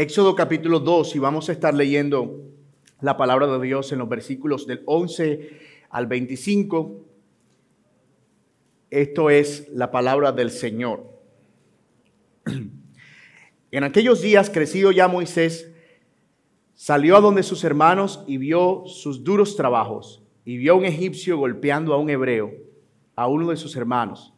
Éxodo capítulo 2 y vamos a estar leyendo la palabra de Dios en los versículos del 11 al 25. Esto es la palabra del Señor. En aquellos días, crecido ya Moisés, salió a donde sus hermanos y vio sus duros trabajos, y vio a un egipcio golpeando a un hebreo, a uno de sus hermanos.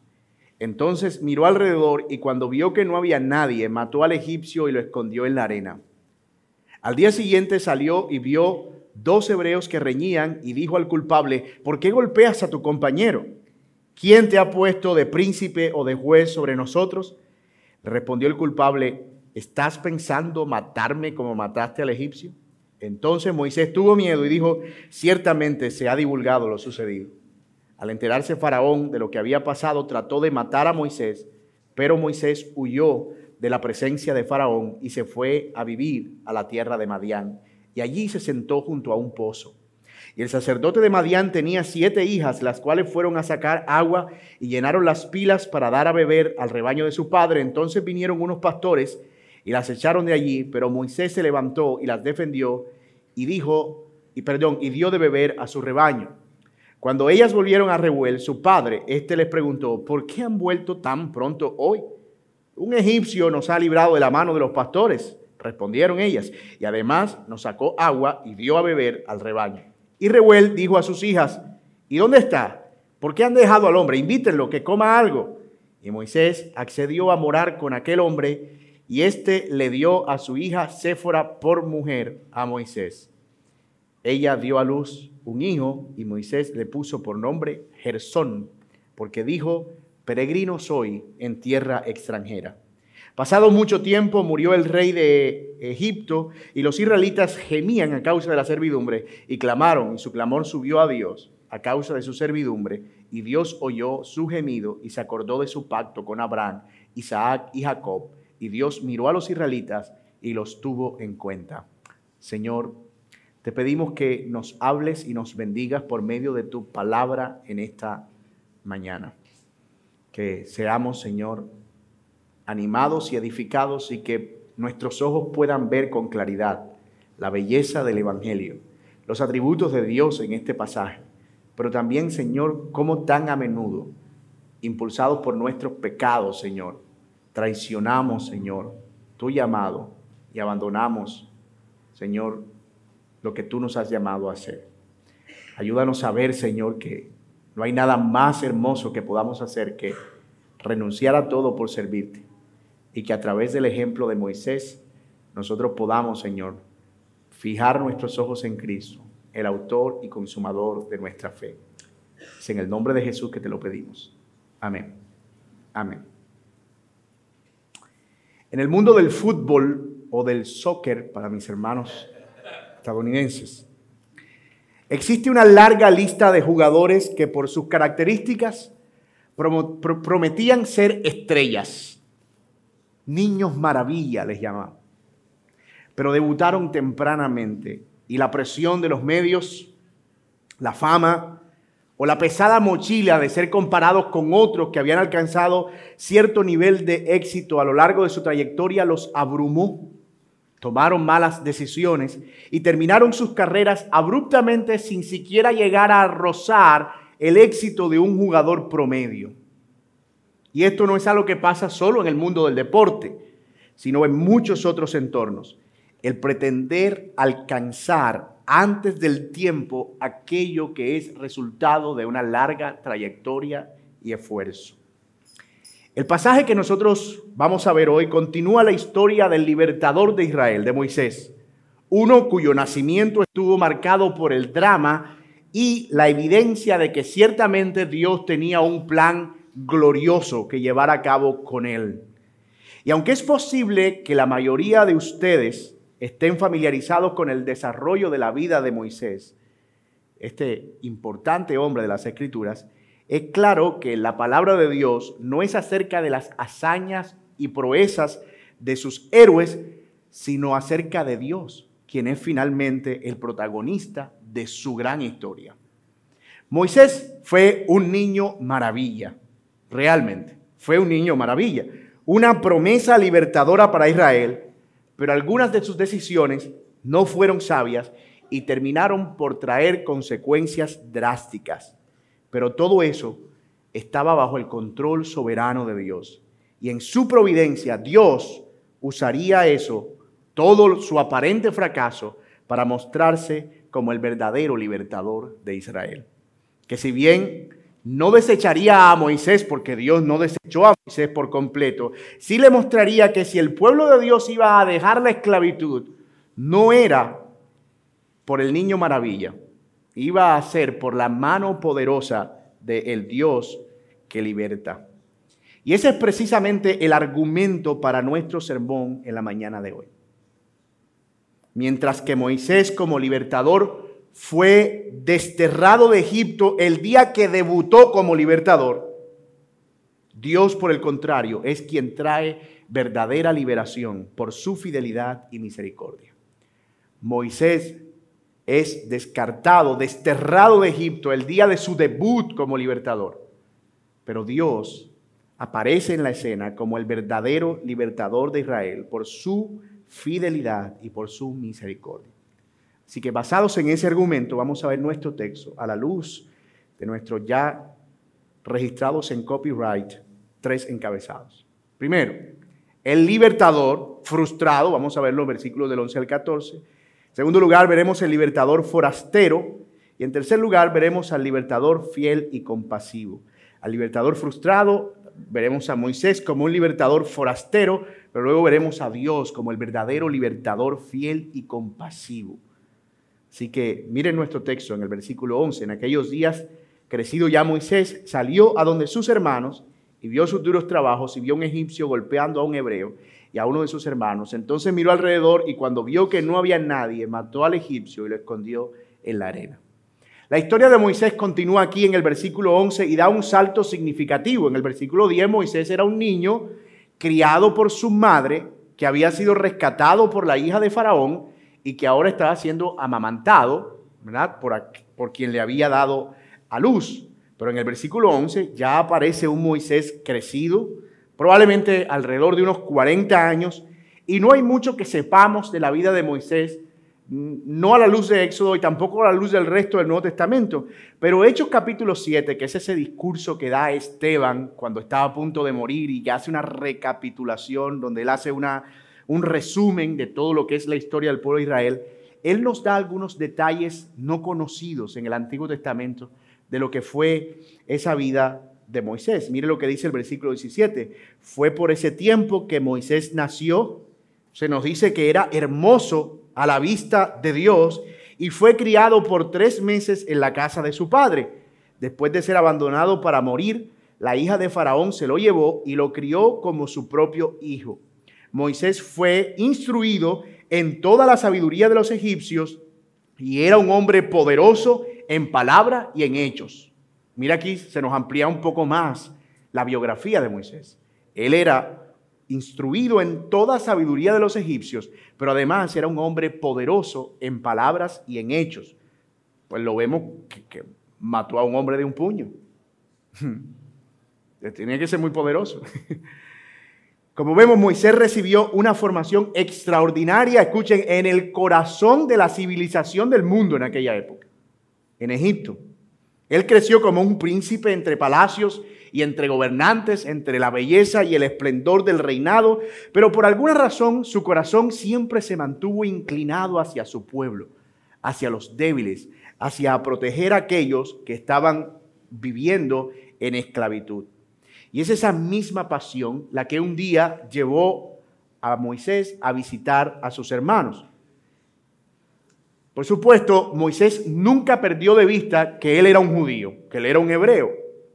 Entonces miró alrededor y cuando vio que no había nadie, mató al egipcio y lo escondió en la arena. Al día siguiente salió y vio dos hebreos que reñían y dijo al culpable, ¿por qué golpeas a tu compañero? ¿Quién te ha puesto de príncipe o de juez sobre nosotros? Respondió el culpable, ¿estás pensando matarme como mataste al egipcio? Entonces Moisés tuvo miedo y dijo, ciertamente se ha divulgado lo sucedido. Al enterarse Faraón de lo que había pasado, trató de matar a Moisés, pero Moisés huyó de la presencia de Faraón y se fue a vivir a la tierra de Madián. Y allí se sentó junto a un pozo. Y el sacerdote de Madián tenía siete hijas, las cuales fueron a sacar agua y llenaron las pilas para dar a beber al rebaño de su padre. Entonces vinieron unos pastores y las echaron de allí, pero Moisés se levantó y las defendió y dijo, y perdón, y dio de beber a su rebaño. Cuando ellas volvieron a Rehuel, su padre, éste les preguntó, ¿por qué han vuelto tan pronto hoy? Un egipcio nos ha librado de la mano de los pastores, respondieron ellas, y además nos sacó agua y dio a beber al rebaño. Y Rehuel dijo a sus hijas, ¿y dónde está? ¿Por qué han dejado al hombre? Invítenlo, que coma algo. Y Moisés accedió a morar con aquel hombre, y éste le dio a su hija Séfora por mujer a Moisés. Ella dio a luz un hijo y Moisés le puso por nombre Gersón, porque dijo, peregrino soy en tierra extranjera. Pasado mucho tiempo murió el rey de Egipto y los israelitas gemían a causa de la servidumbre y clamaron y su clamor subió a Dios a causa de su servidumbre y Dios oyó su gemido y se acordó de su pacto con Abraham, Isaac y Jacob y Dios miró a los israelitas y los tuvo en cuenta. Señor, te pedimos que nos hables y nos bendigas por medio de tu palabra en esta mañana. Que seamos, Señor, animados y edificados y que nuestros ojos puedan ver con claridad la belleza del Evangelio, los atributos de Dios en este pasaje, pero también, Señor, cómo tan a menudo, impulsados por nuestros pecados, Señor, traicionamos, Señor, tu llamado y abandonamos, Señor, lo que tú nos has llamado a hacer. Ayúdanos a ver, Señor, que no hay nada más hermoso que podamos hacer que renunciar a todo por servirte y que a través del ejemplo de Moisés nosotros podamos, Señor, fijar nuestros ojos en Cristo, el autor y consumador de nuestra fe. Es en el nombre de Jesús que te lo pedimos. Amén. Amén. En el mundo del fútbol o del soccer, para mis hermanos estadounidenses. Existe una larga lista de jugadores que por sus características prometían ser estrellas. Niños maravilla les llamaban. Pero debutaron tempranamente y la presión de los medios, la fama o la pesada mochila de ser comparados con otros que habían alcanzado cierto nivel de éxito a lo largo de su trayectoria los abrumó tomaron malas decisiones y terminaron sus carreras abruptamente sin siquiera llegar a rozar el éxito de un jugador promedio. Y esto no es algo que pasa solo en el mundo del deporte, sino en muchos otros entornos. El pretender alcanzar antes del tiempo aquello que es resultado de una larga trayectoria y esfuerzo. El pasaje que nosotros vamos a ver hoy continúa la historia del libertador de Israel, de Moisés, uno cuyo nacimiento estuvo marcado por el drama y la evidencia de que ciertamente Dios tenía un plan glorioso que llevar a cabo con él. Y aunque es posible que la mayoría de ustedes estén familiarizados con el desarrollo de la vida de Moisés, este importante hombre de las Escrituras, es claro que la palabra de Dios no es acerca de las hazañas y proezas de sus héroes, sino acerca de Dios, quien es finalmente el protagonista de su gran historia. Moisés fue un niño maravilla, realmente, fue un niño maravilla, una promesa libertadora para Israel, pero algunas de sus decisiones no fueron sabias y terminaron por traer consecuencias drásticas. Pero todo eso estaba bajo el control soberano de Dios. Y en su providencia Dios usaría eso, todo su aparente fracaso, para mostrarse como el verdadero libertador de Israel. Que si bien no desecharía a Moisés porque Dios no desechó a Moisés por completo, sí le mostraría que si el pueblo de Dios iba a dejar la esclavitud, no era por el niño maravilla, iba a ser por la mano poderosa del Dios que liberta. Y ese es precisamente el argumento para nuestro sermón en la mañana de hoy. Mientras que Moisés como libertador fue desterrado de Egipto el día que debutó como libertador, Dios por el contrario es quien trae verdadera liberación por su fidelidad y misericordia. Moisés es descartado, desterrado de Egipto el día de su debut como libertador. Pero Dios aparece en la escena como el verdadero libertador de Israel por su fidelidad y por su misericordia. Así que basados en ese argumento vamos a ver nuestro texto a la luz de nuestros ya registrados en copyright tres encabezados. Primero, el libertador frustrado, vamos a verlo en versículos del 11 al 14. En segundo lugar, veremos el libertador forastero. Y en tercer lugar, veremos al libertador fiel y compasivo. Al libertador frustrado, veremos a Moisés como un libertador forastero, pero luego veremos a Dios como el verdadero libertador fiel y compasivo. Así que miren nuestro texto en el versículo 11. En aquellos días, crecido ya Moisés, salió a donde sus hermanos y vio sus duros trabajos y vio a un egipcio golpeando a un hebreo y a uno de sus hermanos. Entonces miró alrededor y cuando vio que no había nadie, mató al egipcio y lo escondió en la arena. La historia de Moisés continúa aquí en el versículo 11 y da un salto significativo. En el versículo 10 Moisés era un niño criado por su madre que había sido rescatado por la hija de Faraón y que ahora estaba siendo amamantado. Por, por quien le había dado a luz. Pero en el versículo 11 ya aparece un Moisés crecido, probablemente alrededor de unos 40 años, y no hay mucho que sepamos de la vida de Moisés, no a la luz de Éxodo y tampoco a la luz del resto del Nuevo Testamento, pero Hechos capítulo 7, que es ese discurso que da Esteban cuando estaba a punto de morir y que hace una recapitulación donde él hace una, un resumen de todo lo que es la historia del pueblo de Israel, él nos da algunos detalles no conocidos en el Antiguo Testamento de lo que fue esa vida de Moisés. Mire lo que dice el versículo 17. Fue por ese tiempo que Moisés nació. Se nos dice que era hermoso a la vista de Dios y fue criado por tres meses en la casa de su padre. Después de ser abandonado para morir, la hija de Faraón se lo llevó y lo crió como su propio hijo. Moisés fue instruido en toda la sabiduría de los egipcios y era un hombre poderoso en palabra y en hechos. Mira aquí se nos amplía un poco más la biografía de Moisés. Él era instruido en toda sabiduría de los egipcios, pero además era un hombre poderoso en palabras y en hechos. Pues lo vemos que, mató a un hombre de un puño. Tenía que ser muy poderoso. Como vemos, Moisés recibió una formación extraordinaria, escuchen, en el corazón de la civilización del mundo en aquella época, en Egipto. Él creció como un príncipe entre palacios y entre gobernantes, entre la belleza y el esplendor del reinado, pero por alguna razón su corazón siempre se mantuvo inclinado hacia su pueblo, hacia los débiles, hacia proteger a aquellos que estaban viviendo en esclavitud. Y es esa misma pasión la que un día llevó a Moisés a visitar a sus hermanos. Por supuesto, Moisés nunca perdió de vista que él era un judío, que él era un hebreo.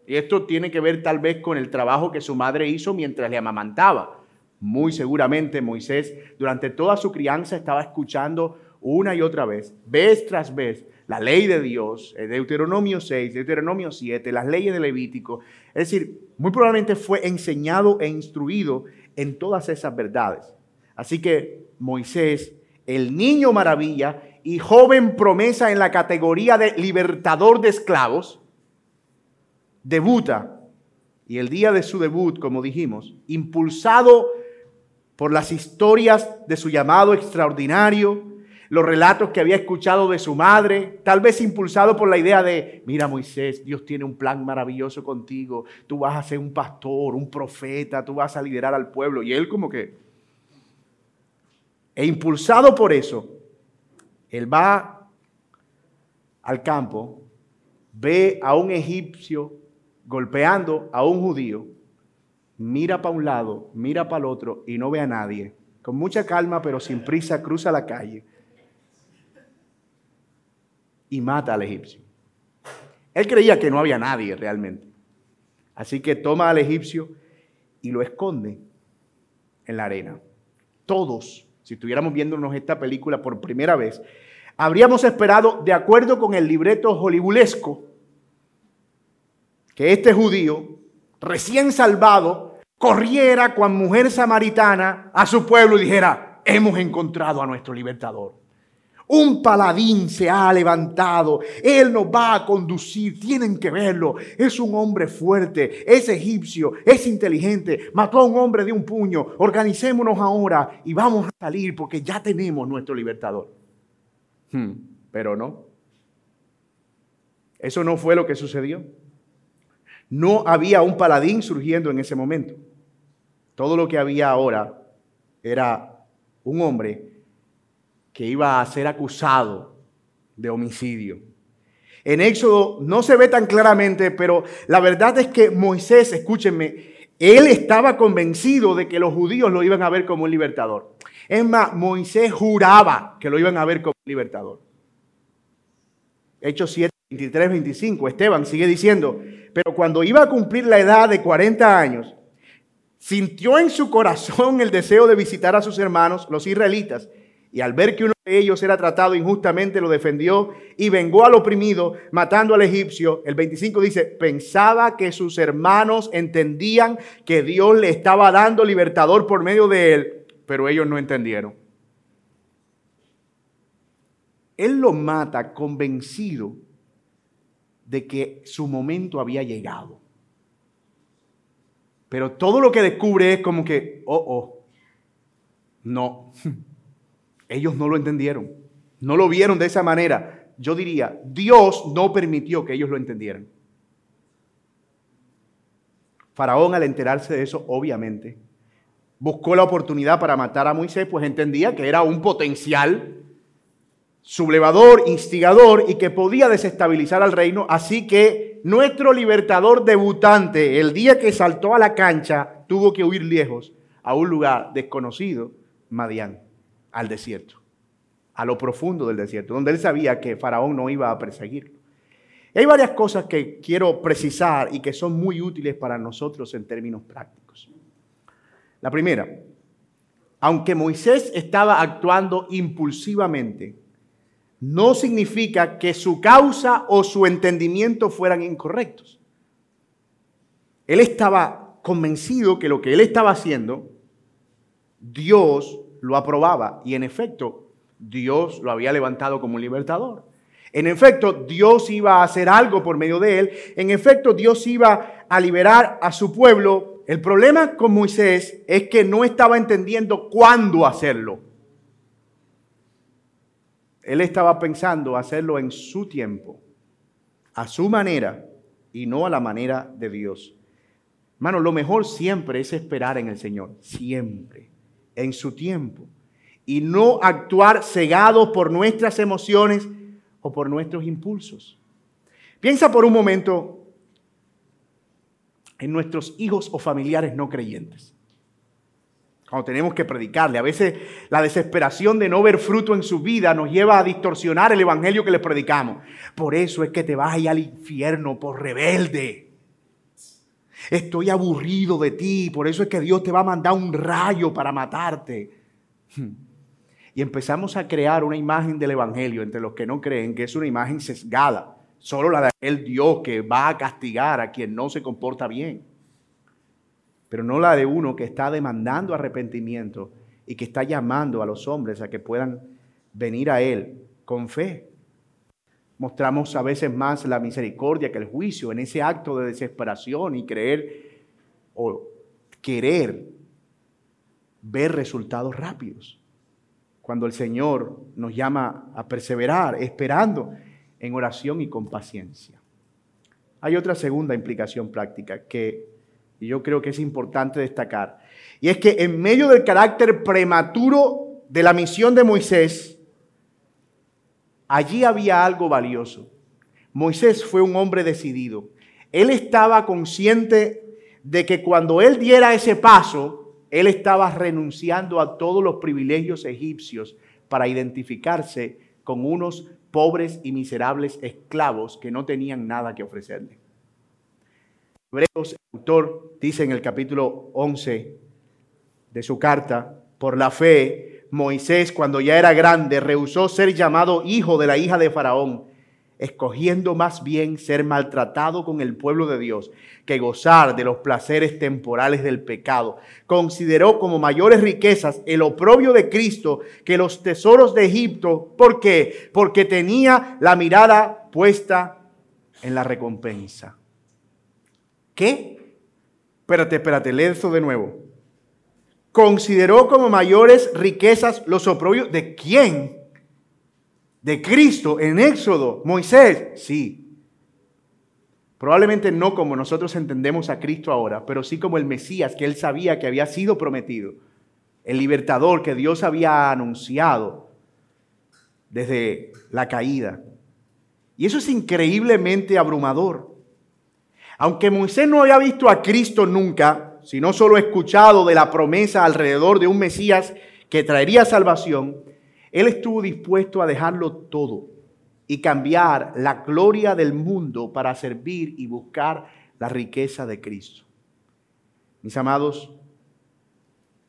Y esto tiene que ver tal vez con el trabajo que su madre hizo mientras le amamantaba. Muy seguramente Moisés durante toda su crianza estaba escuchando una y otra vez, vez tras vez, la ley de Dios, Deuteronomio 6, Deuteronomio 7, las leyes de Levítico. Es decir, muy probablemente fue enseñado e instruido en todas esas verdades. Así que Moisés, el niño maravilla y joven promesa en la categoría de libertador de esclavos, debuta y el día de su debut, como dijimos, impulsado por las historias de su llamado extraordinario, los relatos que había escuchado de su madre, tal vez impulsado por la idea de, mira Moisés, Dios tiene un plan maravilloso contigo, tú vas a ser un pastor, un profeta, tú vas a liderar al pueblo. Y él como que, e impulsado por eso, él va al campo, ve a un egipcio golpeando a un judío, mira para un lado, mira para el otro y no ve a nadie. Con mucha calma, pero sin prisa, cruza la calle y mata al egipcio. Él creía que no había nadie realmente. Así que toma al egipcio y lo esconde en la arena. Todos, si estuviéramos viéndonos esta película por primera vez, habríamos esperado, de acuerdo con el libreto hollywoodesco, que este judío, recién salvado, corriera con mujer samaritana a su pueblo y dijera, hemos encontrado a nuestro libertador. Un paladín se ha levantado, él nos va a conducir, tienen que verlo. Es un hombre fuerte, es egipcio, es inteligente, mató a un hombre de un puño. Organicémonos ahora y vamos a salir porque ya tenemos nuestro libertador. Hmm, pero no. Eso no fue lo que sucedió. No había un paladín surgiendo en ese momento. Todo lo que había ahora era un hombre que iba a ser acusado de homicidio. En Éxodo no se ve tan claramente, pero la verdad es que Moisés, escúchenme, él estaba convencido de que los judíos lo iban a ver como un libertador. Es más, Moisés juraba que lo iban a ver como libertador. Hechos 7, 23, 25, Esteban sigue diciendo, pero cuando iba a cumplir la edad de 40 años, sintió en su corazón el deseo de visitar a sus hermanos, los israelitas, y al ver que uno de ellos era tratado injustamente, lo defendió y vengó al oprimido, matando al egipcio. El 25 dice, pensaba que sus hermanos entendían que Dios le estaba dando libertador por medio de él, pero ellos no entendieron. Él lo mata convencido de que su momento había llegado. Pero todo lo que descubre es como que, oh, oh, no. Ellos no lo entendieron, no lo vieron de esa manera. Yo diría, Dios no permitió que ellos lo entendieran. Faraón al enterarse de eso, obviamente, buscó la oportunidad para matar a Moisés, pues entendía que era un potencial sublevador, instigador y que podía desestabilizar al reino. Así que nuestro libertador debutante, el día que saltó a la cancha, tuvo que huir lejos a un lugar desconocido, Madián al desierto, a lo profundo del desierto, donde él sabía que Faraón no iba a perseguirlo. hay varias cosas que quiero precisar y que son muy útiles para nosotros en términos prácticos. La primera, aunque Moisés estaba actuando impulsivamente, no significa que su causa o su entendimiento fueran incorrectos. Él estaba convencido que lo que él estaba haciendo, Dios lo aprobaba y en efecto Dios lo había levantado como libertador. En efecto, Dios iba a hacer algo por medio de él. En efecto, Dios iba a liberar a su pueblo. El problema con Moisés es que no estaba entendiendo cuándo hacerlo. Él estaba pensando hacerlo en su tiempo, a su manera y no a la manera de Dios. Hermano, lo mejor siempre es esperar en el Señor, siempre en su tiempo y no actuar cegados por nuestras emociones o por nuestros impulsos. Piensa por un momento en nuestros hijos o familiares no creyentes. Cuando tenemos que predicarle, a veces la desesperación de no ver fruto en su vida nos lleva a distorsionar el evangelio que les predicamos. Por eso es que te vas a al infierno por rebelde. Estoy aburrido de ti, por eso es que Dios te va a mandar un rayo para matarte. Y empezamos a crear una imagen del Evangelio entre los que no creen, que es una imagen sesgada, solo la de aquel Dios que va a castigar a quien no se comporta bien, pero no la de uno que está demandando arrepentimiento y que está llamando a los hombres a que puedan venir a Él con fe. Mostramos a veces más la misericordia que el juicio en ese acto de desesperación y creer o querer ver resultados rápidos. Cuando el Señor nos llama a perseverar, esperando en oración y con paciencia. Hay otra segunda implicación práctica que yo creo que es importante destacar. Y es que en medio del carácter prematuro de la misión de Moisés, allí había algo valioso. Moisés fue un hombre decidido. Él estaba consciente de que cuando él diera ese paso, él estaba renunciando a todos los privilegios egipcios para identificarse con unos pobres y miserables esclavos que no tenían nada que ofrecerle. Hebreos, el autor dice en el capítulo 11 de su carta, por la fe, Moisés cuando ya era grande rehusó ser llamado hijo de la hija de Faraón escogiendo más bien ser maltratado con el pueblo de Dios que gozar de los placeres temporales del pecado. Consideró como mayores riquezas el oprobio de Cristo que los tesoros de Egipto. ¿Por qué? Porque tenía la mirada puesta en la recompensa. ¿Qué? Espérate, espérate, lee eso de nuevo. Consideró como mayores riquezas los oprobios de quién? De Cristo en Éxodo, Moisés, sí. Probablemente no como nosotros entendemos a Cristo ahora, pero sí como el Mesías que él sabía que había sido prometido, el libertador que Dios había anunciado desde la caída. Y eso es increíblemente abrumador. Aunque Moisés no había visto a Cristo nunca, sino solo escuchado de la promesa alrededor de un Mesías que traería salvación, él estuvo dispuesto a dejarlo todo y cambiar la gloria del mundo para servir y buscar la riqueza de Cristo. Mis amados,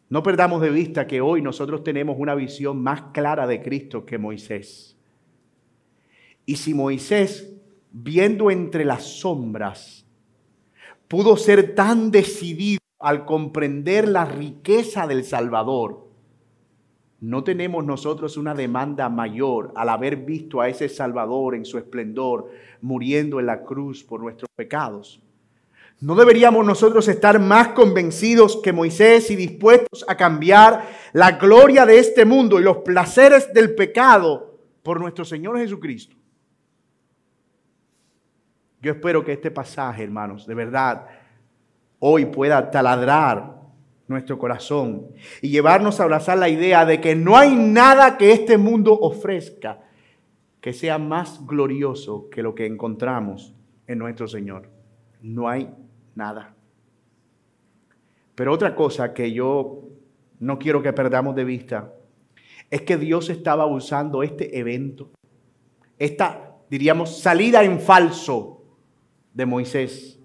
no perdamos de vista que hoy nosotros tenemos una visión más clara de Cristo que Moisés. Y si Moisés, viendo entre las sombras, pudo ser tan decidido al comprender la riqueza del Salvador, ¿No tenemos nosotros una demanda mayor al haber visto a ese Salvador en su esplendor muriendo en la cruz por nuestros pecados? ¿No deberíamos nosotros estar más convencidos que Moisés y dispuestos a cambiar la gloria de este mundo y los placeres del pecado por nuestro Señor Jesucristo? Yo espero que este pasaje, hermanos, de verdad, hoy pueda taladrar nuestro corazón y llevarnos a abrazar la idea de que no hay nada que este mundo ofrezca que sea más glorioso que lo que encontramos en nuestro Señor. No hay nada. Pero otra cosa que yo no quiero que perdamos de vista es que Dios estaba usando este evento, esta, diríamos, salida en falso de Moisés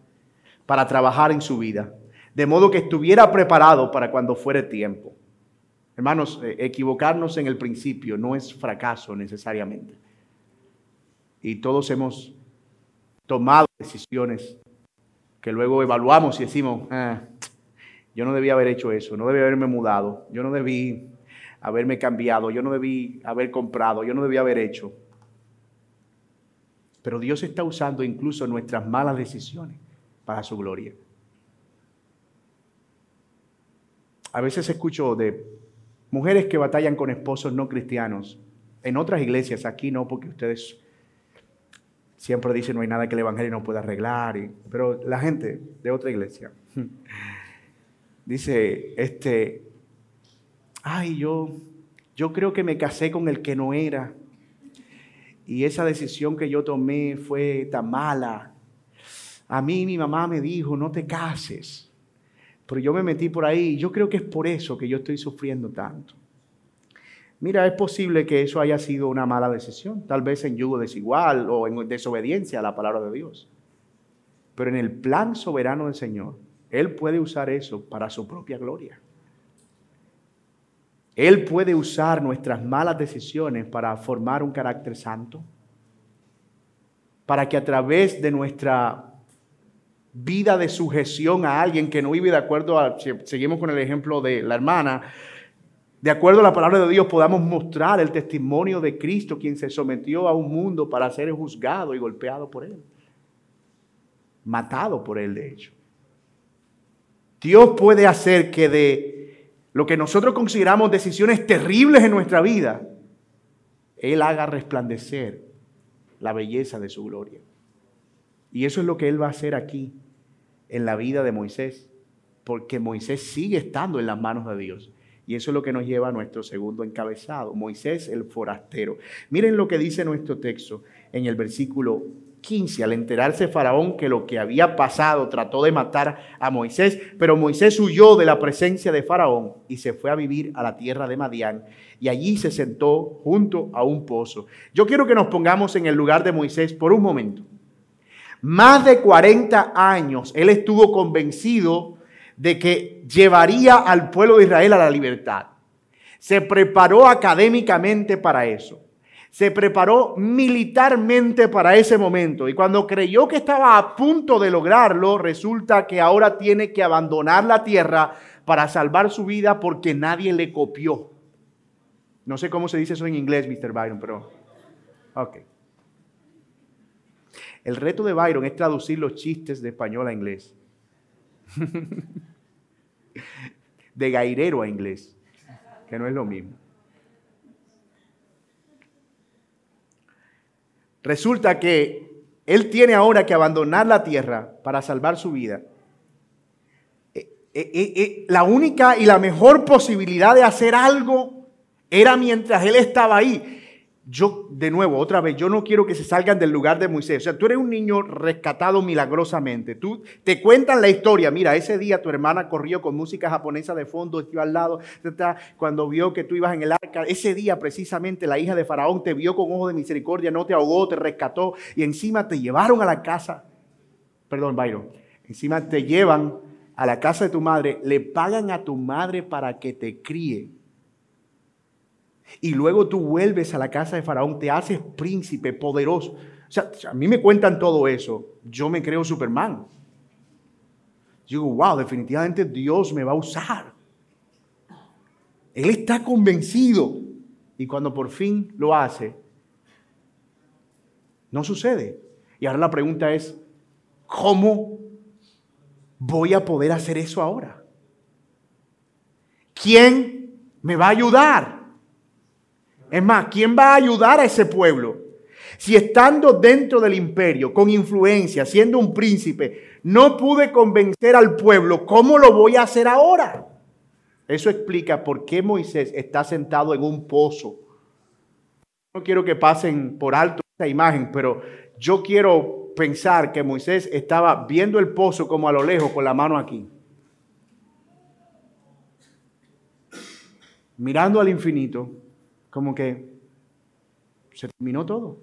para trabajar en su vida de modo que estuviera preparado para cuando fuere tiempo. Hermanos, eh, equivocarnos en el principio no es fracaso necesariamente. Y todos hemos tomado decisiones que luego evaluamos y decimos, ah, yo no debía haber hecho eso, no debía haberme mudado, yo no debí haberme cambiado, yo no debí haber comprado, yo no debía haber hecho. Pero Dios está usando incluso nuestras malas decisiones para su gloria. A veces escucho de mujeres que batallan con esposos no cristianos. En otras iglesias, aquí no, porque ustedes siempre dicen no hay nada que el Evangelio no pueda arreglar. pero la gente de otra iglesia dice, este, ay, yo, yo creo que me casé con el que no era. Y esa decisión que yo tomé fue tan mala. A mí mi mamá me dijo, no te cases pero yo me metí por ahí y yo creo que es por eso que yo estoy sufriendo tanto. Mira, es posible que eso haya sido una mala decisión, tal vez en yugo desigual o en desobediencia a la palabra de Dios. Pero en el plan soberano del Señor, Él puede usar eso para su propia gloria. Él puede usar nuestras malas decisiones para formar un carácter santo, para que a través de nuestra vida de sujeción a alguien que no vive de acuerdo a, seguimos con el ejemplo de la hermana, de acuerdo a la palabra de Dios podamos mostrar el testimonio de Cristo, quien se sometió a un mundo para ser juzgado y golpeado por él. Matado por él, de hecho. Dios puede hacer que de lo que nosotros consideramos decisiones terribles en nuestra vida, Él haga resplandecer la belleza de su gloria. Y eso es lo que Él va a hacer aquí en la vida de Moisés, porque Moisés sigue estando en las manos de Dios. Y eso es lo que nos lleva a nuestro segundo encabezado, Moisés el forastero. Miren lo que dice nuestro texto en el versículo 15. Al enterarse Faraón que lo que había pasado trató de matar a Moisés, pero Moisés huyó de la presencia de Faraón y se fue a vivir a la tierra de Madián y allí se sentó junto a un pozo. Yo quiero que nos pongamos en el lugar de Moisés por un momento. Más de 40 años él estuvo convencido de que llevaría al pueblo de Israel a la libertad. Se preparó académicamente para eso. Se preparó militarmente para ese momento. Y cuando creyó que estaba a punto de lograrlo, resulta que ahora tiene que abandonar la tierra para salvar su vida porque nadie le copió. No sé cómo se dice eso en inglés, Mr. Byron, pero... Ok. El reto de Byron es traducir los chistes de español a inglés. de gairero a inglés, que no es lo mismo. Resulta que él tiene ahora que abandonar la tierra para salvar su vida. Eh, eh, eh, la única y la mejor posibilidad de hacer algo era mientras él estaba ahí yo, de nuevo, otra vez, yo no quiero que se salgan del lugar de Moisés. O sea, tú eres un niño rescatado milagrosamente. Tú te cuentan la historia. Mira, ese día tu hermana corrió con música japonesa de fondo, estuvo al lado, cuando vio que tú ibas en el arca. Ese día, precisamente, la hija de Faraón te vio con ojo de misericordia, no te ahogó, te rescató y encima te llevaron a la casa. Perdón, Byron. Encima te llevan a la casa de tu madre, le pagan a tu madre para que te críe y luego tú vuelves a la casa de Faraón, te haces príncipe poderoso. O sea, a mí me cuentan todo eso, yo me creo Superman. Digo, wow, definitivamente Dios me va a usar. Él está convencido. Y cuando por fin lo hace, no sucede. Y ahora la pregunta es, ¿cómo voy a poder hacer eso ahora? ¿Quién me va a ayudar? Es más, ¿quién va a ayudar a ese pueblo? Si estando dentro del imperio, con influencia, siendo un príncipe, no pude convencer al pueblo, ¿cómo lo voy a hacer ahora? Eso explica por qué Moisés está sentado en un pozo. No quiero que pasen por alto esa imagen, pero yo quiero pensar que Moisés estaba viendo el pozo como a lo lejos con la mano aquí. Mirando al infinito como que se terminó todo.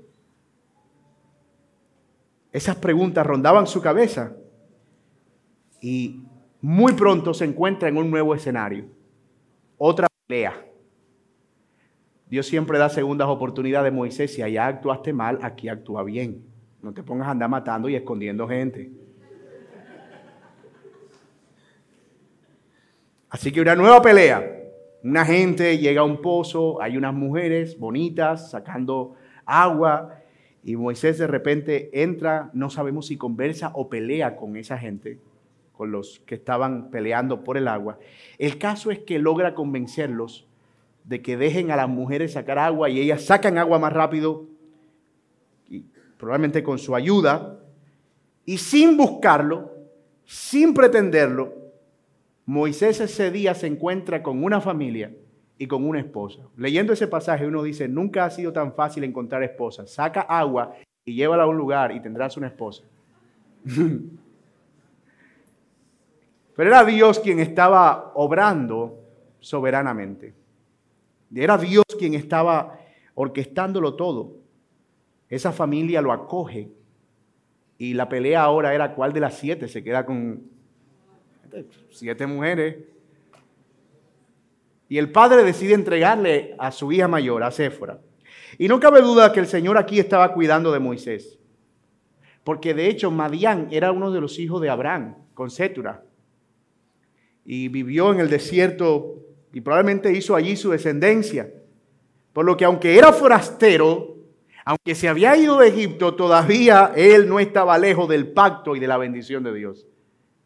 Esas preguntas rondaban su cabeza y muy pronto se encuentra en un nuevo escenario, otra pelea. Dios siempre da segundas oportunidades. Moisés, si allá actuaste mal, aquí actúa bien. No te pongas a andar matando y escondiendo gente. Así que una nueva pelea. Una gente llega a un pozo, hay unas mujeres bonitas sacando agua y Moisés de repente entra, no sabemos si conversa o pelea con esa gente, con los que estaban peleando por el agua. El caso es que logra convencerlos de que dejen a las mujeres sacar agua y ellas sacan agua más rápido, y probablemente con su ayuda, y sin buscarlo, sin pretenderlo, Moisés ese día se encuentra con una familia y con una esposa. Leyendo ese pasaje uno dice, nunca ha sido tan fácil encontrar esposa. Saca agua y llévala a un lugar y tendrás una esposa. Pero era Dios quien estaba obrando soberanamente. Era Dios quien estaba orquestándolo todo. Esa familia lo acoge. Y la pelea ahora era cuál de las siete se queda con siete mujeres. Y el padre decide entregarle a su hija mayor, a Séfora. Y no cabe duda que el Señor aquí estaba cuidando de Moisés. Porque de hecho Madián era uno de los hijos de Abraham, con Sétura. Y vivió en el desierto y probablemente hizo allí su descendencia. Por lo que aunque era forastero, aunque se había ido de Egipto, todavía él no estaba lejos del pacto y de la bendición de Dios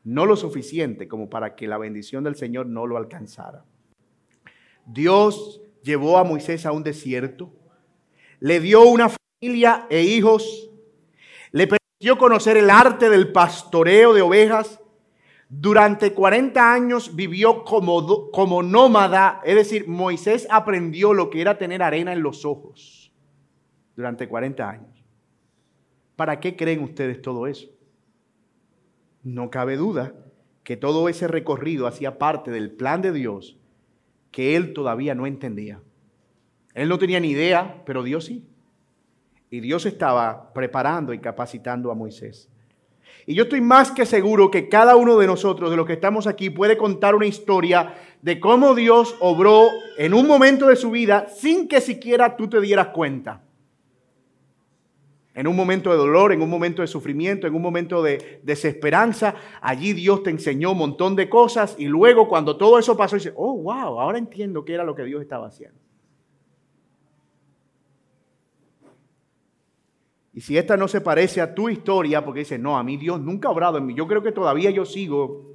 no lo suficiente como para que la bendición del Señor no lo alcanzara. Dios llevó a Moisés a un desierto, le dio una familia e hijos, le permitió conocer el arte del pastoreo de ovejas. Durante 40 años vivió como, como nómada, es decir, Moisés aprendió lo que era tener arena en los ojos durante 40 años. ¿Para qué creen ustedes todo eso? No cabe duda que todo ese recorrido hacía parte del plan de Dios que él todavía no entendía. Él no tenía ni idea, pero Dios sí. Y Dios estaba preparando y capacitando a Moisés. Y yo estoy más que seguro que cada uno de nosotros, de los que estamos aquí, puede contar una historia de cómo Dios obró en un momento de su vida sin que siquiera tú te dieras cuenta. En un momento de dolor, en un momento de sufrimiento, en un momento de desesperanza, allí Dios te enseñó un montón de cosas y luego cuando todo eso pasó, dice, oh, wow, ahora entiendo qué era lo que Dios estaba haciendo. Y si esta no se parece a tu historia, porque dice, no, a mí Dios nunca ha obrado en mí, yo creo que todavía yo sigo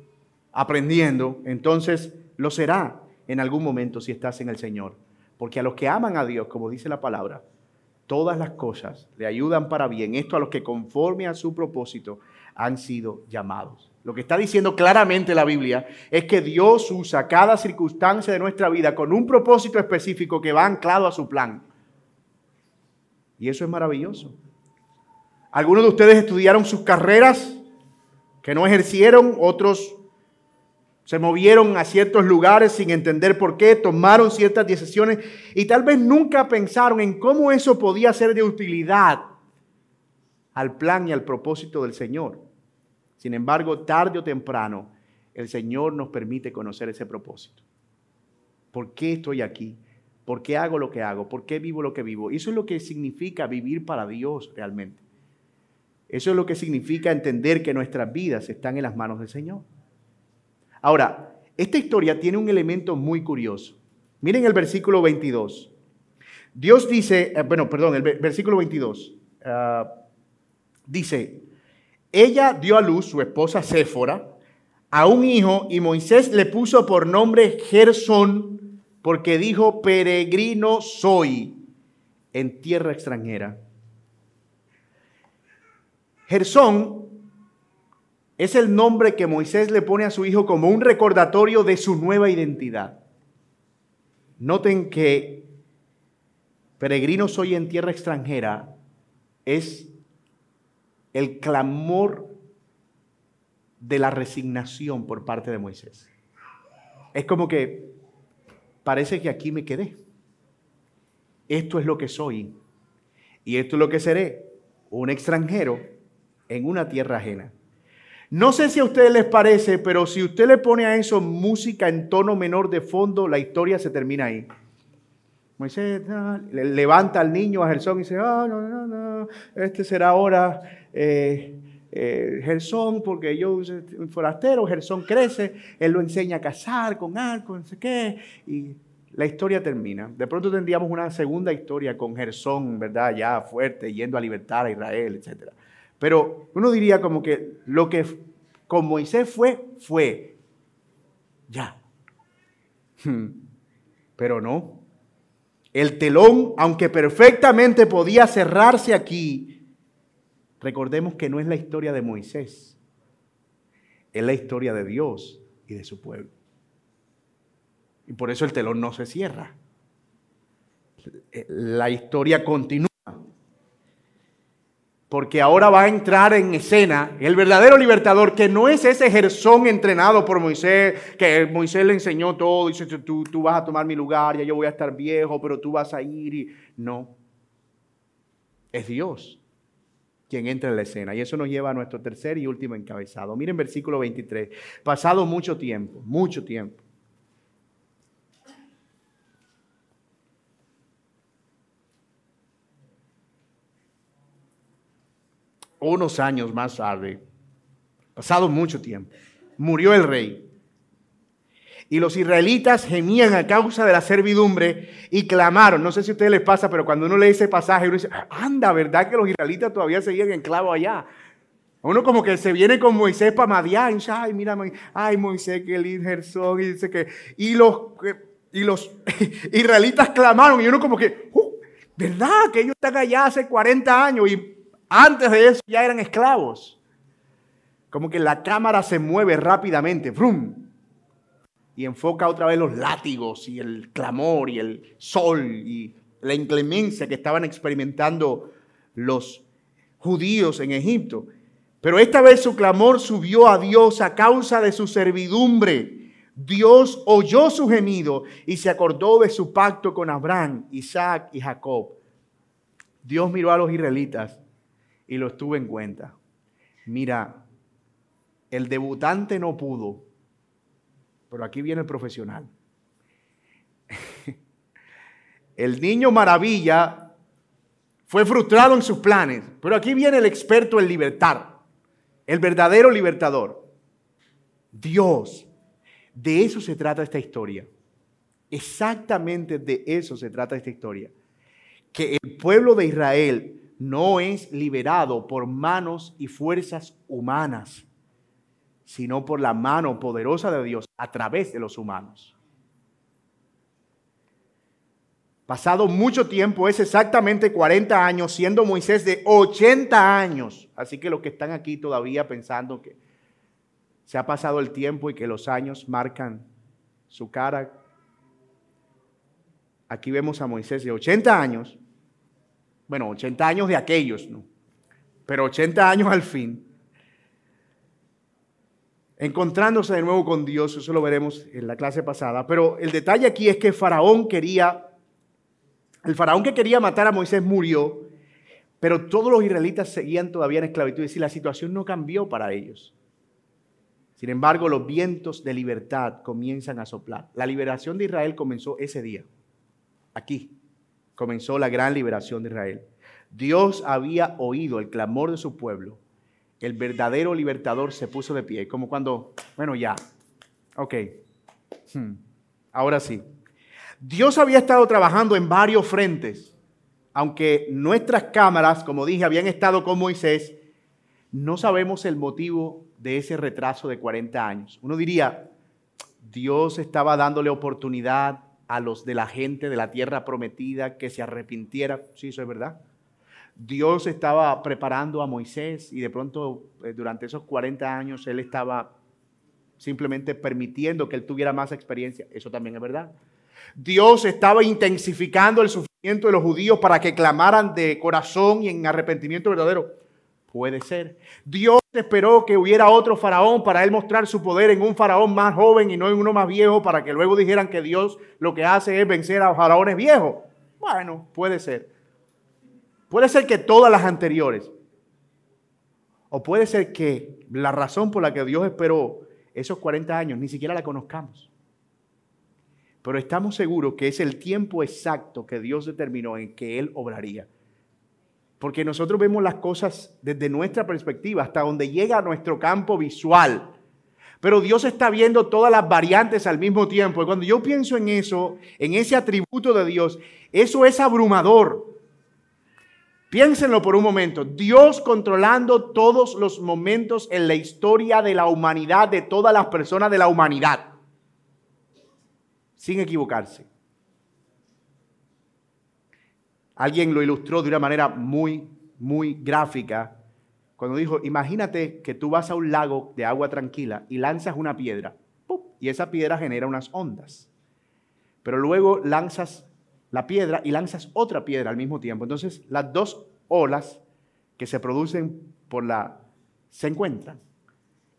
aprendiendo, entonces lo será en algún momento si estás en el Señor. Porque a los que aman a Dios, como dice la palabra, todas las cosas le ayudan para bien. Esto a los que conforme a su propósito han sido llamados. Lo que está diciendo claramente la Biblia es que Dios usa cada circunstancia de nuestra vida con un propósito específico que va anclado a su plan. Y eso es maravilloso. Algunos de ustedes estudiaron sus carreras que no ejercieron, otros se movieron a ciertos lugares sin entender por qué, tomaron ciertas decisiones y tal vez nunca pensaron en cómo eso podía ser de utilidad al plan y al propósito del Señor. Sin embargo, tarde o temprano, el Señor nos permite conocer ese propósito. ¿Por qué estoy aquí? ¿Por qué hago lo que hago? ¿Por qué vivo lo que vivo? Eso es lo que significa vivir para Dios realmente. Eso es lo que significa entender que nuestras vidas están en las manos del Señor. Ahora, esta historia tiene un elemento muy curioso. Miren el versículo 22. Dios dice, eh, bueno, perdón, el versículo 22. Ah, dice, ella dio a luz, su esposa Séfora, a un hijo y Moisés le puso por nombre Gersón porque dijo, peregrino soy en tierra extranjera. Gersón es el nombre que Moisés le pone a su hijo como un recordatorio de su nueva identidad. Noten que peregrino soy en tierra extranjera es el clamor de la resignación por parte de Moisés. Es como que parece que aquí me quedé. Esto es lo que soy y esto es lo que seré, un extranjero en una tierra ajena. No sé si a ustedes les parece, pero si usted le pone a eso música en tono menor de fondo, la historia se termina ahí. Moisés levanta al niño a Gersón y dice, ah, no, no, no, este será ahora eh, eh, Gersón, porque yo un forastero, Gersón crece, él lo enseña a cazar con arco, no sé qué, y la historia termina. De pronto tendríamos una segunda historia con Gersón, ¿verdad? Ya fuerte, yendo a libertar a Israel, etcétera. Pero uno diría como que lo que con Moisés fue, fue. Ya. Pero no. El telón, aunque perfectamente podía cerrarse aquí, recordemos que no es la historia de Moisés, es la historia de Dios y de su pueblo. Y por eso el telón no se cierra. La historia continúa porque ahora va a entrar en escena el verdadero libertador, que no es ese Gersón entrenado por Moisés, que Moisés le enseñó todo, dice, tú, tú vas a tomar mi lugar, ya yo voy a estar viejo, pero tú vas a ir y... No, es Dios quien entra en la escena. Y eso nos lleva a nuestro tercer y último encabezado. Miren versículo 23. Pasado mucho tiempo, mucho tiempo. Unos años más tarde, pasado mucho tiempo, murió el rey. Y los israelitas gemían a causa de la servidumbre y clamaron. No sé si a ustedes les pasa, pero cuando uno lee ese pasaje, uno dice, anda, ¿verdad que los israelitas todavía seguían en clavo allá? Uno como que se viene con Moisés para Madián, ay, mira, ay, Moisés, que el Gersón, y dice que... Y los Y los israelitas clamaron y uno como que, uh, ¿verdad? Que ellos están allá hace 40 años y antes de eso ya eran esclavos. Como que la cámara se mueve rápidamente, ¡brum! Y enfoca otra vez los látigos y el clamor y el sol y la inclemencia que estaban experimentando los judíos en Egipto. Pero esta vez su clamor subió a Dios a causa de su servidumbre. Dios oyó su gemido y se acordó de su pacto con Abraham, Isaac y Jacob. Dios miró a los israelitas y los tuvo en cuenta. Mira, el debutante no pudo, pero aquí viene el profesional. El niño maravilla fue frustrado en sus planes, pero aquí viene el experto en libertar el verdadero libertador, Dios. De eso se trata esta historia. Exactamente de eso se trata esta historia. Que el pueblo de Israel no es liberado por manos y fuerzas humanas, sino por la mano poderosa de Dios a través de los humanos. Pasado mucho tiempo, es exactamente 40 años, siendo Moisés de 80 años. Así que los que están aquí todavía pensando que se ha pasado el tiempo y que los años marcan su cara. Aquí vemos a Moisés de 80 años. Bueno, 80 años de aquellos, ¿no? Pero 80 años al fin. Encontrándose de nuevo con Dios, eso lo veremos en la clase pasada. Pero el detalle aquí es que Faraón quería el faraón que quería matar a Moisés murió, pero todos los israelitas seguían todavía en esclavitud. Es decir, la situación no cambió para ellos. Sin embargo, los vientos de libertad comienzan a soplar. La liberación de Israel comenzó ese día. Aquí comenzó la gran liberación de Israel. Dios había oído el clamor de su pueblo. El verdadero libertador se puso de pie, como cuando, bueno, ya, ok, hmm. ahora sí. Dios había estado trabajando en varios frentes, aunque nuestras cámaras, como dije, habían estado con Moisés, no sabemos el motivo de ese retraso de 40 años. Uno diría, Dios estaba dándole oportunidad a los de la gente de la tierra prometida que se arrepintiera. Sí, eso es verdad. Dios estaba preparando a Moisés y de pronto eh, durante esos 40 años él estaba simplemente permitiendo que él tuviera más experiencia. Eso también es verdad. Dios estaba intensificando el sufrimiento de los judíos para que clamaran de corazón y en arrepentimiento verdadero. Puede ser. Dios esperó que hubiera otro faraón para él mostrar su poder en un faraón más joven y no en uno más viejo para que luego dijeran que Dios lo que hace es vencer a faraones viejos. Bueno, puede ser. Puede ser que todas las anteriores. O puede ser que la razón por la que Dios esperó esos 40 años ni siquiera la conozcamos pero estamos seguros que es el tiempo exacto que Dios determinó en que Él obraría. Porque nosotros vemos las cosas desde nuestra perspectiva, hasta donde llega nuestro campo visual. Pero Dios está viendo todas las variantes al mismo tiempo. Y cuando yo pienso en eso, en ese atributo de Dios, eso es abrumador. Piénsenlo por un momento. Dios controlando todos los momentos en la historia de la humanidad, de todas las personas de la humanidad sin equivocarse. Alguien lo ilustró de una manera muy, muy gráfica cuando dijo, imagínate que tú vas a un lago de agua tranquila y lanzas una piedra, y esa piedra genera unas ondas. Pero luego lanzas la piedra y lanzas otra piedra al mismo tiempo. Entonces las dos olas que se producen por la se encuentran.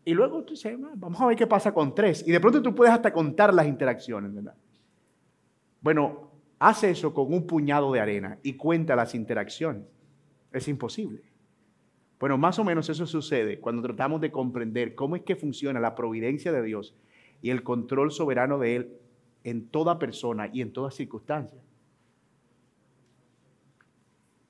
Y luego tú dices, vamos a ver qué pasa con tres. Y de pronto tú puedes hasta contar las interacciones, ¿verdad? Bueno, hace eso con un puñado de arena y cuenta las interacciones. Es imposible. Bueno, más o menos eso sucede cuando tratamos de comprender cómo es que funciona la providencia de Dios y el control soberano de Él en toda persona y en toda circunstancia.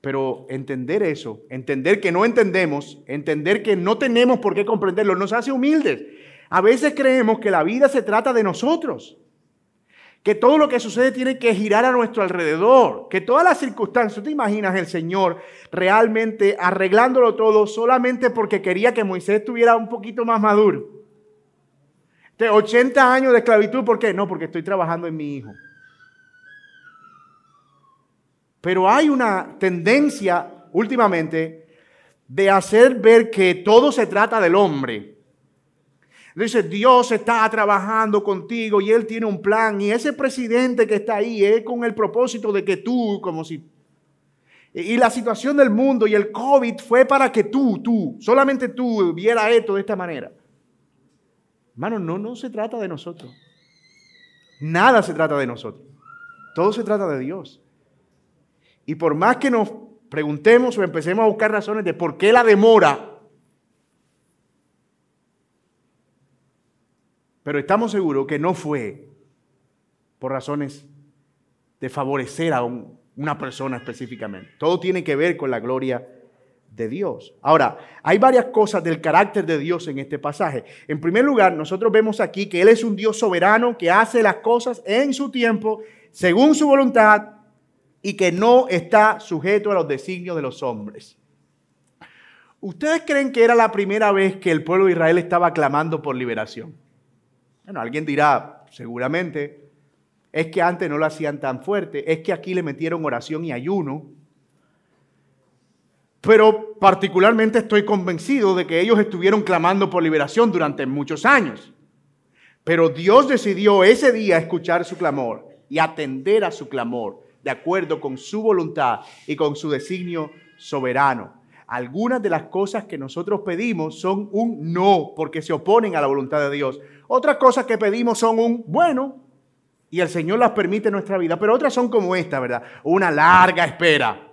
Pero entender eso, entender que no entendemos, entender que no tenemos por qué comprenderlo, nos hace humildes. A veces creemos que la vida se trata de nosotros, que todo lo que sucede tiene que girar a nuestro alrededor, que todas las circunstancias, te imaginas el Señor realmente arreglándolo todo solamente porque quería que Moisés estuviera un poquito más maduro. De 80 años de esclavitud, ¿por qué? No, porque estoy trabajando en mi hijo. Pero hay una tendencia últimamente de hacer ver que todo se trata del hombre Dice, Dios está trabajando contigo y Él tiene un plan y ese presidente que está ahí es con el propósito de que tú, como si... Y la situación del mundo y el COVID fue para que tú, tú, solamente tú viera esto de esta manera. Hermano, no, no se trata de nosotros. Nada se trata de nosotros. Todo se trata de Dios. Y por más que nos preguntemos o empecemos a buscar razones de por qué la demora, pero estamos seguros que no fue por razones de favorecer a una persona específicamente. Todo tiene que ver con la gloria de Dios. Ahora, hay varias cosas del carácter de Dios en este pasaje. En primer lugar, nosotros vemos aquí que Él es un Dios soberano que hace las cosas en su tiempo, según su voluntad, y que no está sujeto a los designios de los hombres. ¿Ustedes creen que era la primera vez que el pueblo de Israel estaba clamando por liberación? Bueno, alguien dirá, seguramente, es que antes no lo hacían tan fuerte, es que aquí le metieron oración y ayuno, pero particularmente estoy convencido de que ellos estuvieron clamando por liberación durante muchos años. Pero Dios decidió ese día escuchar su clamor y atender a su clamor de acuerdo con su voluntad y con su designio soberano. Algunas de las cosas que nosotros pedimos son un no porque se oponen a la voluntad de Dios. Otras cosas que pedimos son un bueno y el Señor las permite en nuestra vida, pero otras son como esta, ¿verdad? Una larga espera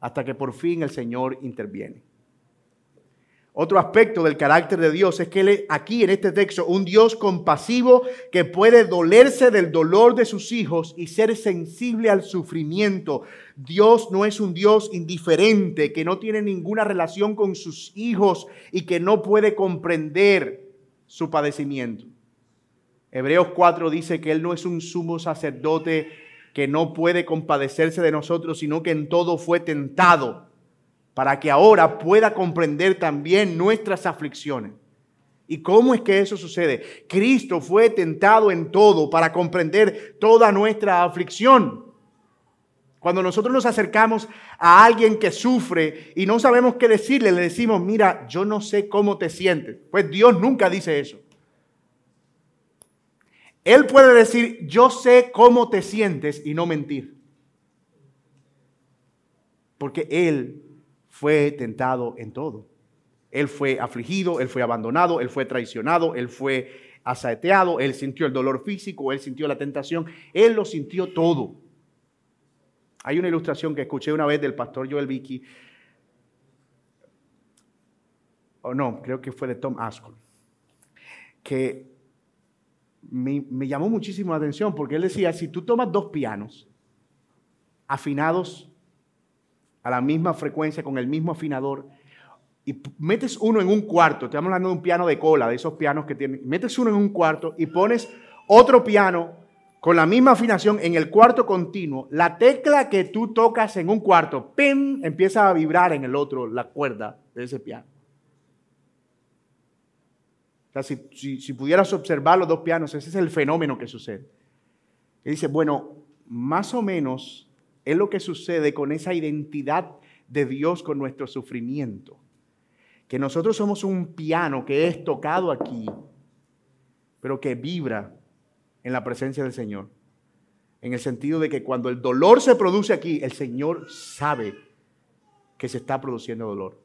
hasta que por fin el Señor interviene. Otro aspecto del carácter de Dios es que Él aquí en este texto un Dios compasivo que puede dolerse del dolor de sus hijos y ser sensible al sufrimiento. Dios no es un Dios indiferente que no tiene ninguna relación con sus hijos y que no puede comprender su padecimiento. Hebreos 4 dice que Él no es un sumo sacerdote que no puede compadecerse de nosotros, sino que en todo fue tentado, para que ahora pueda comprender también nuestras aflicciones. ¿Y cómo es que eso sucede? Cristo fue tentado en todo para comprender toda nuestra aflicción. Cuando nosotros nos acercamos a alguien que sufre y no sabemos qué decirle, le decimos, mira, yo no sé cómo te sientes. Pues Dios nunca dice eso. Él puede decir, yo sé cómo te sientes y no mentir. Porque Él fue tentado en todo. Él fue afligido, Él fue abandonado, Él fue traicionado, Él fue asaeteado, Él sintió el dolor físico, Él sintió la tentación, Él lo sintió todo. Hay una ilustración que escuché una vez del pastor Joel Vicky, o no, creo que fue de Tom Askell, que me, llamó muchísimo la atención porque él decía, si tú tomas dos pianos afinados a la misma frecuencia, con el mismo afinador, y metes uno en un cuarto, estamos hablando de un piano de cola, de esos pianos que tienen, metes uno en un cuarto y pones otro piano con la misma afinación en el cuarto continuo, la tecla que tú tocas en un cuarto, ¡pim!, empieza a vibrar en el otro la cuerda de ese piano. O sea, si, pudieras observar los dos pianos, ese es el fenómeno que sucede. Y dice, bueno, más o menos es lo que sucede con esa identidad de Dios con nuestro sufrimiento. Que nosotros somos un piano que es tocado aquí, pero que vibra en la presencia del Señor. En el sentido de que cuando el dolor se produce aquí, el Señor sabe que se está produciendo dolor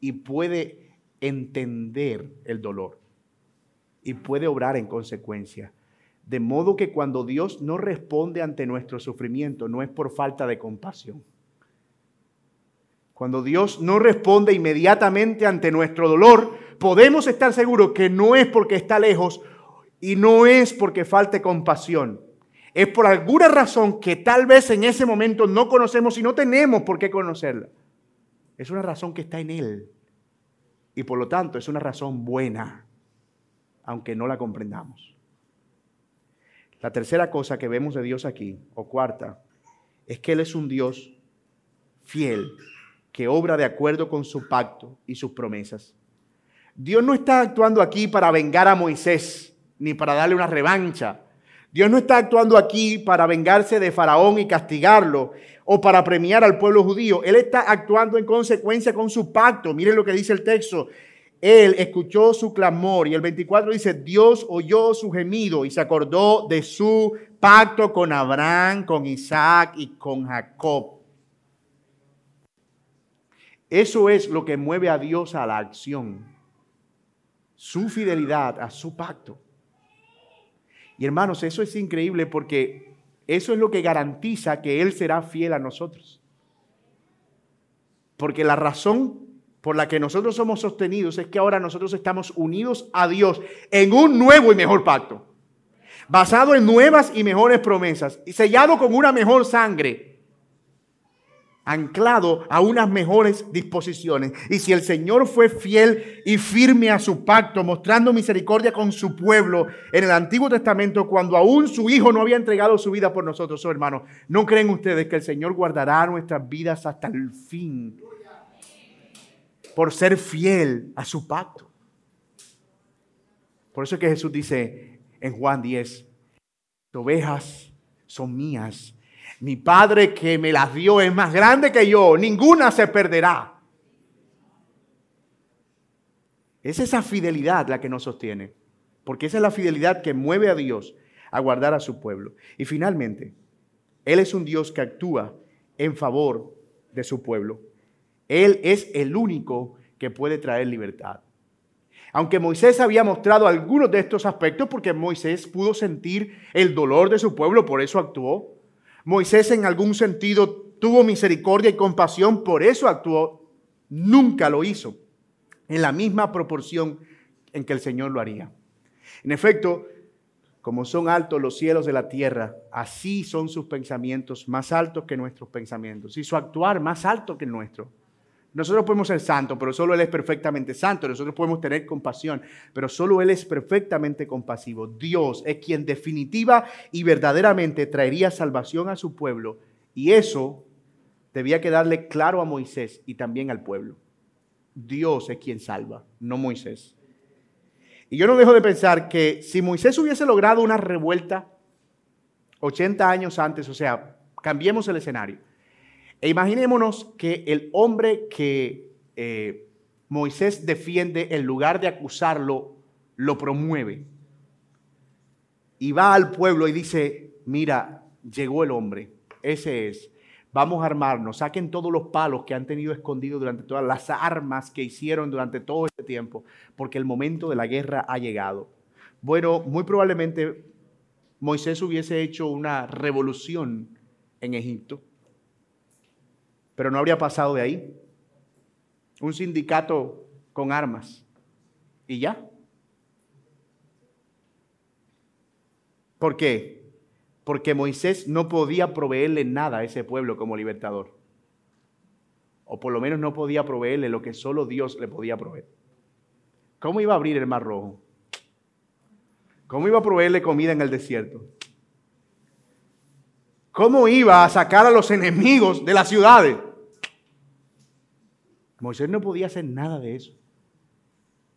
y puede entender el dolor y puede obrar en consecuencia. De modo que cuando Dios no responde ante nuestro sufrimiento, no es por falta de compasión. Cuando Dios no responde inmediatamente ante nuestro dolor, podemos estar seguros que no es porque está lejos y no es porque falte compasión. Es por alguna razón que tal vez en ese momento no conocemos y no tenemos por qué conocerla. Es una razón que está en Él. Y por lo tanto es una razón buena aunque no la comprendamos. La tercera cosa que vemos de Dios aquí, o cuarta, es que Él es un Dios fiel, que obra de acuerdo con su pacto y sus promesas. Dios no está actuando aquí para vengar a Moisés, ni para darle una revancha. Dios no está actuando aquí para vengarse de Faraón y castigarlo o para premiar al pueblo judío. Él está actuando en consecuencia con su pacto. Miren lo que dice el texto. Él escuchó su clamor y el 24 dice, Dios oyó su gemido y se acordó de su pacto con Abraham, con Isaac y con Jacob. Eso es lo que mueve a Dios a la acción, su fidelidad a su pacto. Y hermanos, eso es increíble porque eso es lo que garantiza que Él será fiel a nosotros. Porque la razón por la que nosotros somos sostenidos es que ahora nosotros estamos unidos a Dios en un nuevo y mejor pacto, basado en nuevas y mejores promesas, y sellado con una mejor sangre anclado a unas mejores disposiciones. Y si el Señor fue fiel y firme a su pacto, mostrando misericordia con su pueblo en el Antiguo Testamento, cuando aún su Hijo no había entregado su vida por nosotros, oh hermanos, ¿no creen ustedes que el Señor guardará nuestras vidas hasta el fin? Por ser fiel a su pacto. Por eso es que Jesús dice en Juan 10, ovejas son mías mi Padre que me las dio es más grande que yo, ninguna se perderá. Es esa fidelidad la que nos sostiene, porque esa es la fidelidad que mueve a Dios a guardar a su pueblo. Y finalmente, Él es un Dios que actúa en favor de su pueblo. Él es el único que puede traer libertad. Aunque Moisés había mostrado algunos de estos aspectos, porque Moisés pudo sentir el dolor de su pueblo, por eso actuó, Moisés en algún sentido tuvo misericordia y compasión, por eso actuó, nunca lo hizo en la misma proporción en que el Señor lo haría. En efecto, como son altos los cielos de la tierra, así son sus pensamientos más altos que nuestros pensamientos y su actuar más alto que el nuestro. Nosotros podemos ser santos, pero solo Él es perfectamente santo. Nosotros podemos tener compasión, pero solo Él es perfectamente compasivo. Dios es quien definitiva y verdaderamente traería salvación a su pueblo. Y eso debía quedarle claro a Moisés y también al pueblo. Dios es quien salva, no Moisés. Y yo no dejo de pensar que si Moisés hubiese logrado una revuelta 80 años antes, o sea, cambiemos el escenario. E imaginémonos que el hombre que eh, Moisés defiende, en lugar de acusarlo, lo promueve. Y va al pueblo y dice, mira, llegó el hombre, ese es. Vamos a armarnos, saquen todos los palos que han tenido escondidos durante todas las armas que hicieron durante todo este tiempo, porque el momento de la guerra ha llegado. Bueno, muy probablemente Moisés hubiese hecho una revolución en Egipto pero no habría pasado de ahí. Un sindicato con armas. Y ya. ¿Por qué? Porque Moisés no podía proveerle nada a ese pueblo como libertador. O por lo menos no podía proveerle lo que solo Dios le podía proveer. ¿Cómo iba a abrir el mar rojo? ¿Cómo iba a proveerle comida en el desierto? ¿Cómo iba a sacar a los enemigos de las ciudades? Moisés no podía hacer nada de eso.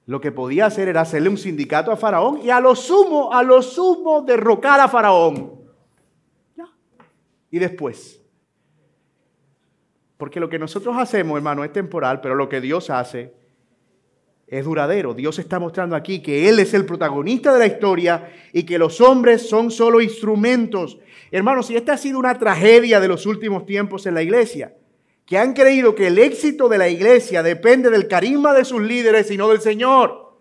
Lo que podía hacer era hacerle un sindicato a Faraón y a lo sumo, a lo sumo, derrocar a Faraón. Y después. Porque lo que nosotros hacemos, hermano, es temporal, pero lo que Dios hace es duradero. Dios está mostrando aquí que Él es el protagonista de la historia y que los hombres son solo instrumentos. Hermanos, si esta ha sido una tragedia de los últimos tiempos en la iglesia, que han creído que el éxito de la iglesia depende del carisma de sus líderes y no del Señor.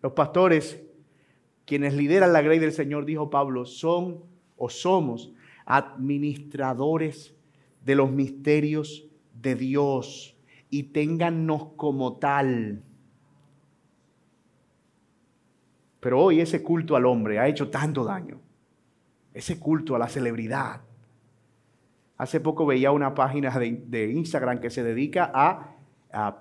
Los pastores, quienes lideran la grey del Señor, dijo Pablo, son o somos administradores de los misterios de Dios y téngannos como tal. Pero hoy ese culto al hombre ha hecho tanto daño. Ese culto a la celebridad, Hace poco veía una página de, Instagram que se dedica a,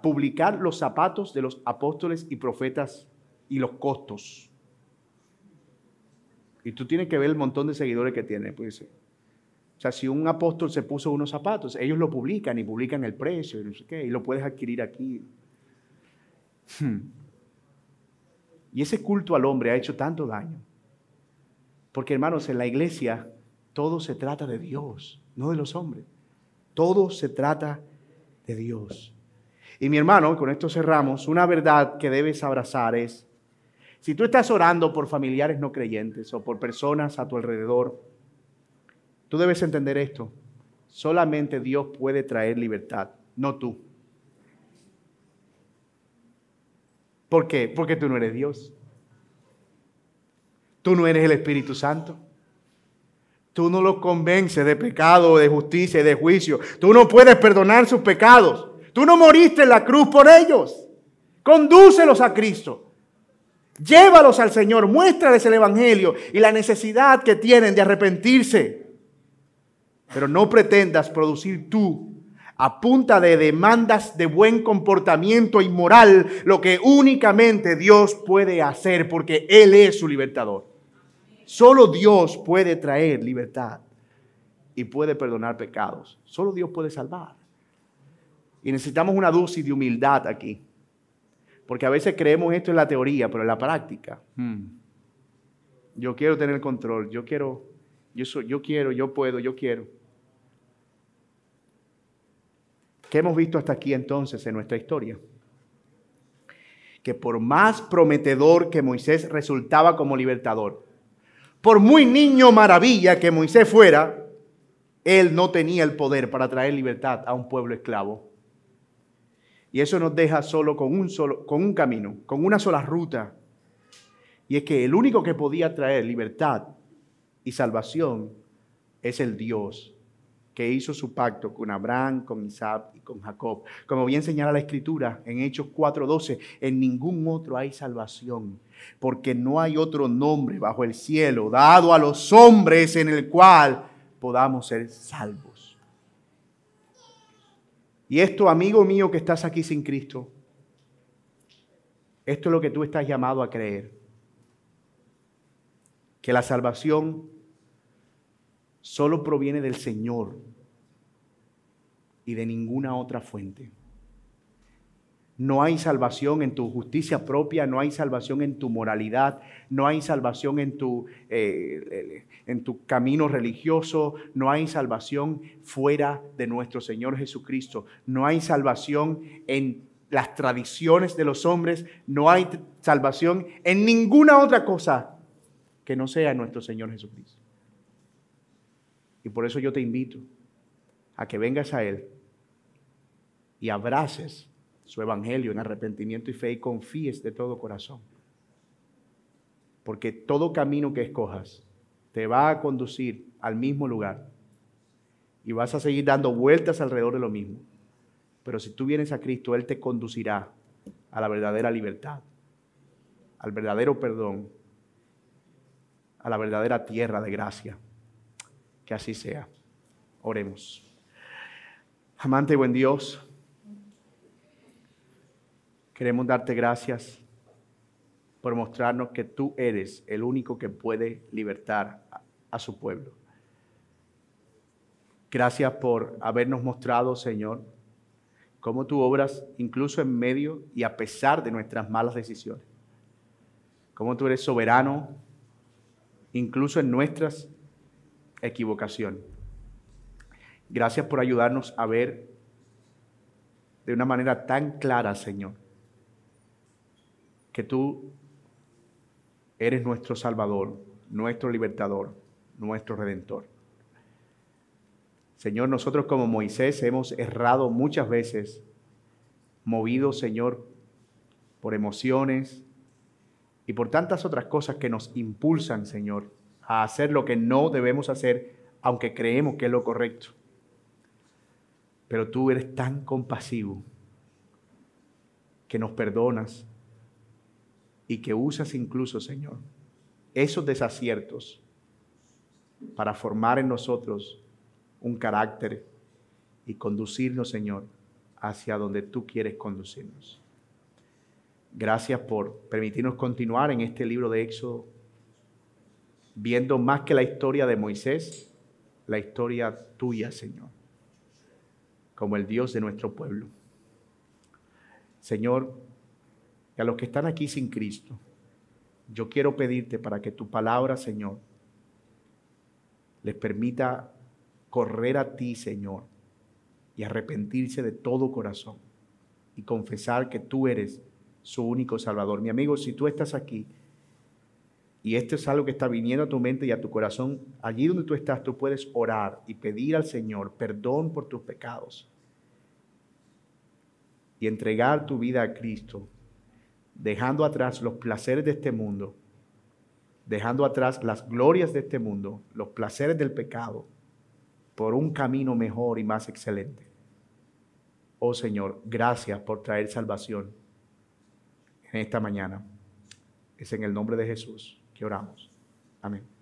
publicar los zapatos de los apóstoles y profetas y los costos. Y tú tienes que ver el montón de seguidores que tiene. Pues, o sea, si un apóstol se puso unos zapatos, ellos lo publican y publican el precio y no sé qué, y lo puedes adquirir aquí. Hmm. Y ese culto al hombre ha hecho tanto daño. Porque hermanos, en la iglesia todo se trata de Dios, no de los hombres. Todo se trata de Dios. Y mi hermano, con esto cerramos, una verdad que debes abrazar es, si tú estás orando por familiares no creyentes o por personas a tu alrededor, tú debes entender esto. Solamente Dios puede traer libertad, no tú. ¿Por qué? Porque tú no eres Dios. Tú no eres el Espíritu Santo. Tú no los convences de pecado, de justicia y de juicio. Tú no puedes perdonar sus pecados. Tú no moriste en la cruz por ellos. Condúcelos a Cristo. Llévalos al Señor. Muéstrales el Evangelio y la necesidad que tienen de arrepentirse. Pero no pretendas producir tú a punta de demandas de buen comportamiento y moral lo que únicamente Dios puede hacer porque Él es su libertador. Solo Dios puede traer libertad y puede perdonar pecados. Solo Dios puede salvar. Y necesitamos una dosis de humildad aquí. Porque a veces creemos esto en la teoría, pero en la práctica. Hmm, yo quiero tener control, yo quiero, yo, soy, yo quiero, yo puedo, yo quiero. ¿Qué hemos visto hasta aquí entonces en nuestra historia? Que por más prometedor que Moisés resultaba como libertador, por muy niño maravilla que Moisés fuera, él no tenía el poder para traer libertad a un pueblo esclavo. Y eso nos deja solo con un, solo, con un camino, con una sola ruta. Y es que el único que podía traer libertad y salvación es el Dios que hizo su pacto con Abraham, con Isaac y con Jacob. Como bien señala la Escritura en Hechos 4:12, en ningún otro hay salvación, porque no hay otro nombre bajo el cielo dado a los hombres en el cual podamos ser salvos. Y esto, amigo mío que estás aquí sin Cristo, esto es lo que tú estás llamado a creer. Que la salvación solo proviene del Señor y de ninguna otra fuente. No hay salvación en tu justicia propia, no hay salvación en tu moralidad, no hay salvación en tu, eh, en camino religioso, no hay salvación fuera de nuestro Señor Jesucristo, no hay salvación en las tradiciones de los hombres, no hay salvación en ninguna otra cosa que no sea nuestro Señor Jesucristo. Y por eso yo te invito a que vengas a Él y abraces su evangelio en arrepentimiento y fe y confíes de todo corazón. Porque todo camino que escojas te va a conducir al mismo lugar y vas a seguir dando vueltas alrededor de lo mismo. Pero si tú vienes a Cristo, Él te conducirá a la verdadera libertad, al verdadero perdón, a la verdadera tierra de gracia. Que así sea. Oremos. Amante y buen Dios, queremos darte gracias por mostrarnos que tú eres el único que puede libertar a, su pueblo. Gracias por habernos mostrado, Señor, cómo tú obras incluso en medio y a pesar de nuestras malas decisiones. Cómo tú eres soberano incluso en nuestras equivocación. Gracias por ayudarnos a ver de una manera tan clara, Señor, que tú eres nuestro Salvador, nuestro libertador, nuestro redentor. Señor, nosotros como Moisés hemos errado muchas veces, movidos, Señor, por emociones y por tantas otras cosas que nos impulsan, Señor, a hacer lo que no debemos hacer, aunque creemos que es lo correcto. Pero tú eres tan compasivo que nos perdonas y que usas incluso, Señor, esos desaciertos para formar en nosotros un carácter y conducirnos, Señor, hacia donde tú quieres conducirnos. Gracias por permitirnos continuar en este libro de Éxodo viendo más que la historia de Moisés, la historia tuya, Señor, como el Dios de nuestro pueblo. Señor, y a los que están aquí sin Cristo, Yo quiero pedirte para que tu palabra, Señor, les permita correr a ti, Señor, y arrepentirse de todo corazón y confesar que tú eres su único Salvador. Mi amigo, si tú estás aquí y esto es algo que está viniendo a tu mente y a tu corazón, allí donde tú estás, tú puedes orar y pedir al Señor perdón por tus pecados y entregar tu vida a Cristo, dejando atrás los placeres de este mundo, dejando atrás las glorias de este mundo, los placeres del pecado, por un camino mejor y más excelente. Oh Señor, gracias por traer salvación en esta mañana. Es en el nombre de Jesús que oramos. Amén.